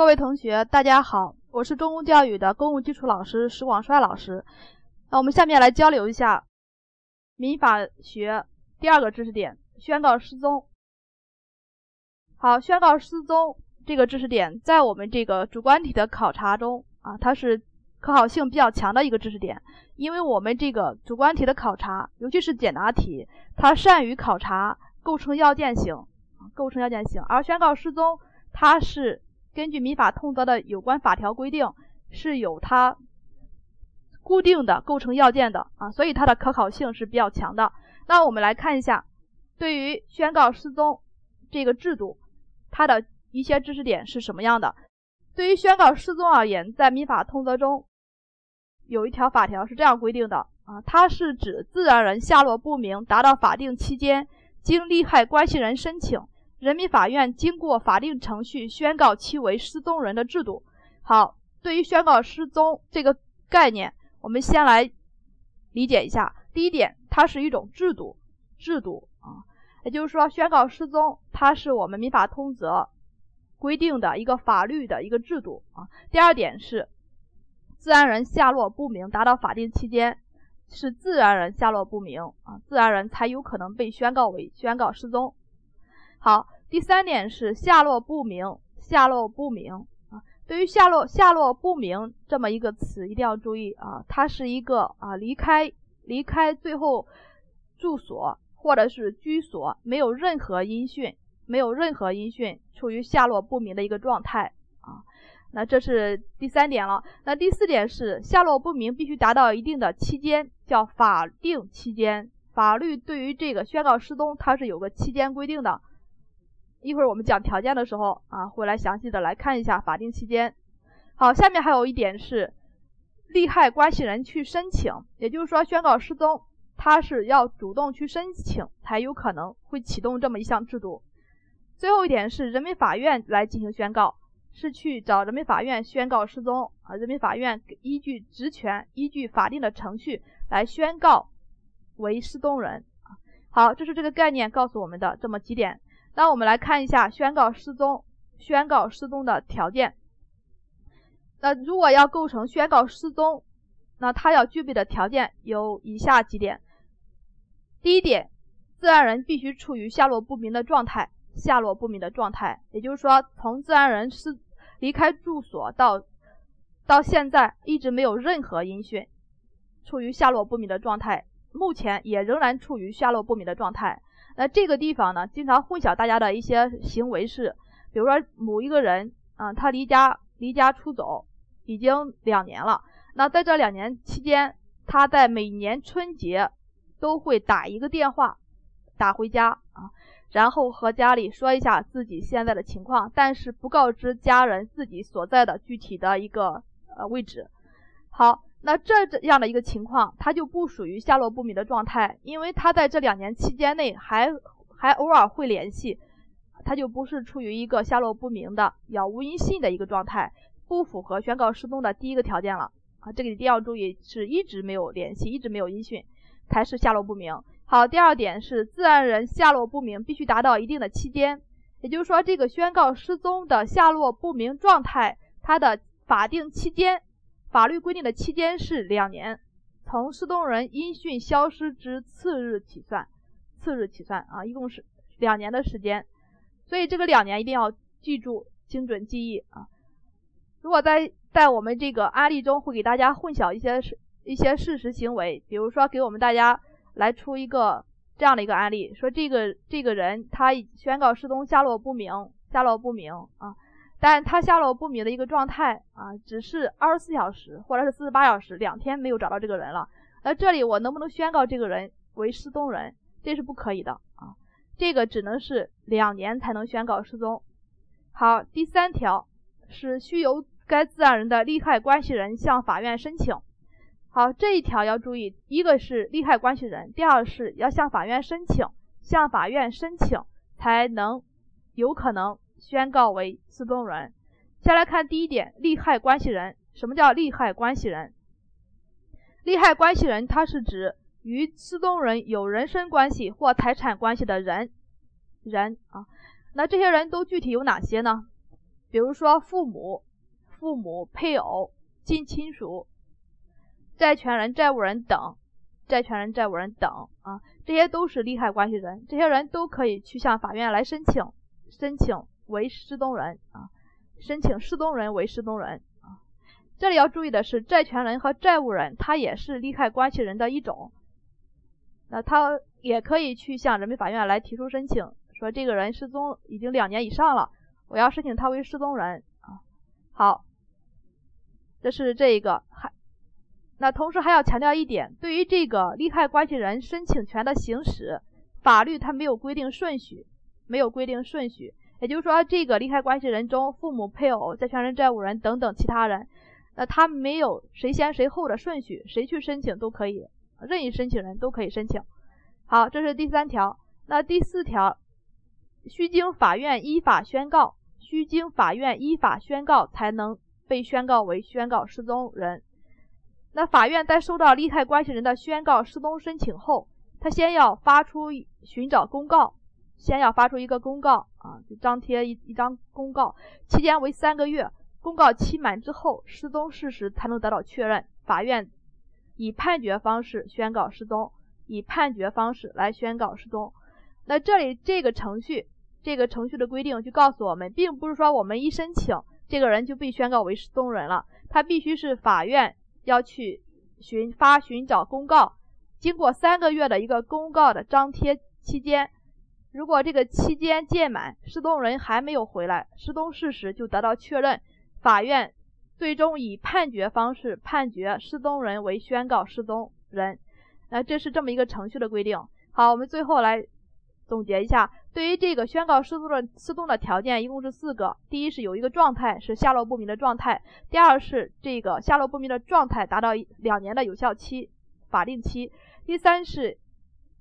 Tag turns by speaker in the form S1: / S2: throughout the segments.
S1: 各位同学，大家好，我是中公教育的公共基础老师石广帅老师。那我们下面来交流一下民法学第二个知识点——宣告失踪。好，宣告失踪这个知识点在我们这个主观题的考察中啊，它是可考性比较强的一个知识点，因为我们这个主观题的考察，尤其是简答题，它善于考察构成要件性，构成要件性，而宣告失踪，它是。根据民法通则的有关法条规定，是有它固定的构成要件的啊，所以它的可考性是比较强的。那我们来看一下，对于宣告失踪这个制度，它的一些知识点是什么样的？对于宣告失踪而言，在民法通则中有一条法条是这样规定的啊，它是指自然人下落不明，达到法定期间，经利害关系人申请。人民法院经过法定程序宣告其为失踪人的制度。好，对于宣告失踪这个概念，我们先来理解一下。第一点，它是一种制度，制度啊，也就是说，宣告失踪，它是我们民法通则规定的一个法律的一个制度啊。第二点是，自然人下落不明，达到法定期间，是自然人下落不明啊，自然人才有可能被宣告为宣告失踪。好，第三点是下落不明，下落不明啊。对于下落下落不明这么一个词，一定要注意啊，它是一个啊离开离开最后住所或者是居所没有任何音讯，没有任何音讯，处于下落不明的一个状态啊。那这是第三点了。那第四点是下落不明必须达到一定的期间，叫法定期间。法律对于这个宣告失踪，它是有个期间规定的。一会儿我们讲条件的时候啊，会来详细的来看一下法定期间。好，下面还有一点是利害关系人去申请，也就是说宣告失踪，他是要主动去申请才有可能会启动这么一项制度。最后一点是人民法院来进行宣告，是去找人民法院宣告失踪啊，人民法院依据职权，依据法定的程序来宣告为失踪人好，这是这个概念告诉我们的这么几点。那我们来看一下宣告失踪，宣告失踪的条件。那如果要构成宣告失踪，那他要具备的条件有以下几点。第一点，自然人必须处于下落不明的状态，下落不明的状态，也就是说，从自然人失离开住所到到现在一直没有任何音讯，处于下落不明的状态，目前也仍然处于下落不明的状态。那这个地方呢，经常混淆大家的一些行为是，比如说某一个人啊，他离家离家出走已经两年了，那在这两年期间，他在每年春节都会打一个电话打回家啊，然后和家里说一下自己现在的情况，但是不告知家人自己所在的具体的一个呃位置。好。那这这样的一个情况，他就不属于下落不明的状态，因为他在这两年期间内还还偶尔会联系，他就不是处于一个下落不明的杳无音信的一个状态，不符合宣告失踪的第一个条件了啊，这个一定要注意，是一直没有联系，一直没有音讯，才是下落不明。好，第二点是自然人下落不明必须达到一定的期间，也就是说，这个宣告失踪的下落不明状态，它的法定期间。法律规定的期间是两年，从失踪人音讯消失之次日起算，次日起算啊，一共是两年的时间，所以这个两年一定要记住，精准记忆啊。如果在在我们这个案例中会给大家混淆一些事一些事实行为，比如说给我们大家来出一个这样的一个案例，说这个这个人他宣告失踪下落不明，下落不明啊。但他下落不明的一个状态啊，只是二十四小时或者是四十八小时，两天没有找到这个人了。那这里我能不能宣告这个人为失踪人？这是不可以的啊，这个只能是两年才能宣告失踪。好，第三条是需由该自然人的利害关系人向法院申请。好，这一条要注意，一个是利害关系人，第二是要向法院申请，向法院申请才能有可能。宣告为失踪人。先来看第一点，利害关系人。什么叫利害关系人？利害关系人，他是指与失踪人有人身关系或财产关系的人。人啊，那这些人都具体有哪些呢？比如说父母、父母、配偶、近亲属、债权人、债务人等，债权人、债务人等啊，这些都是利害关系人，这些人都可以去向法院来申请，申请为失踪人啊，申请失踪人为失踪人啊。这里要注意的是，债权人和债务人他也是利害关系人的一种，那他也可以去向人民法院来提出申请，说这个人失踪已经两年以上了。我要申请他为失踪人啊，好，这是这一个还，那同时还要强调一点，对于这个利害关系人申请权的行使，法律它没有规定顺序，没有规定顺序，也就是说，这个利害关系人中，父母、配偶、债权人、债务人等等其他人，那他没有谁先谁后的顺序，谁去申请都可以，任意申请人都可以申请。好，这是第三条，那第四条，需经法院依法宣告。需经法院依法宣告，才能被宣告为宣告失踪人。那法院在收到利害关系人的宣告失踪申请后，他先要发出寻找公告，先要发出一个公告啊，就张贴一一张公告，期间为三个月。公告期满之后，失踪事实才能得到确认，法院以判决方式宣告失踪，以判决方式来宣告失踪。那这里这个程序。这个程序的规定就告诉我们，并不是说我们一申请，这个人就被宣告为失踪人了。他必须是法院要去寻发寻找公告，经过三个月的一个公告的张贴期间，如果这个期间届满，失踪人还没有回来，失踪事实就得到确认，法院最终以判决方式判决失踪人为宣告失踪人。那这是这么一个程序的规定。好，我们最后来。总结一下，对于这个宣告失踪的失踪的条件一共是四个：第一是有一个状态是下落不明的状态；第二是这个下落不明的状态达到两年的有效期法定期；第三是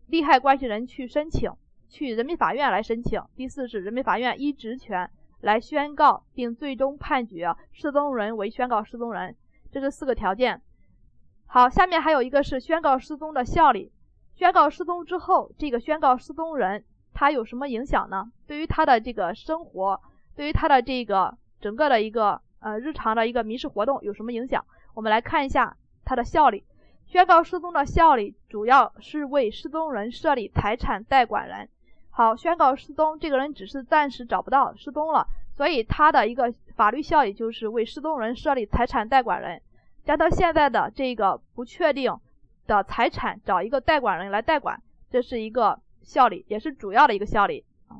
S1: 利害关系人去申请，去人民法院来申请；第四是人民法院依职权来宣告并最终判决失踪人为宣告失踪人。这是四个条件。好，下面还有一个是宣告失踪的效力。宣告失踪之后，这个宣告失踪人他有什么影响呢？对于他的这个生活，对于他的这个整个的一个呃日常的一个民事活动有什么影响？我们来看一下它的效力。宣告失踪的效力主要是为失踪人设立财产代管人。好，宣告失踪，这个人只是暂时找不到，失踪了，所以他的一个法律效力就是为失踪人设立财产代管人，将他现在的这个不确定。的财产找一个代管人来代管，这是一个效力，也是主要的一个效力啊。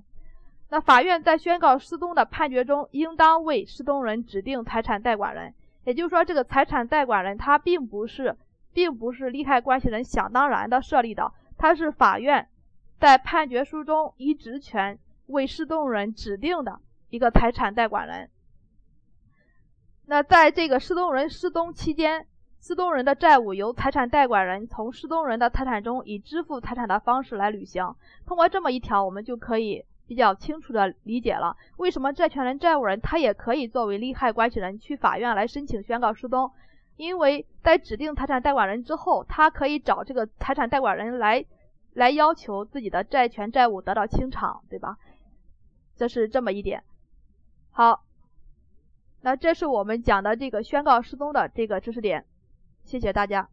S1: 那法院在宣告失踪的判决中，应当为失踪人指定财产代管人。也就是说，这个财产代管人他并不是，并不是利害关系人想当然的设立的，他是法院在判决书中依职权为失踪人指定的一个财产代管人。那在这个失踪人失踪期间。失踪人的债务由财产代管人从失踪人的财产中以支付财产的方式来履行。通过这么一条，我们就可以比较清楚的理解了为什么债权人、债务人他也可以作为利害关系人去法院来申请宣告失踪，因为在指定财产代管人之后，他可以找这个财产代管人来来要求自己的债权债务得到清偿，对吧？这是这么一点。好，那这是我们讲的这个宣告失踪的这个知识点。谢谢大家。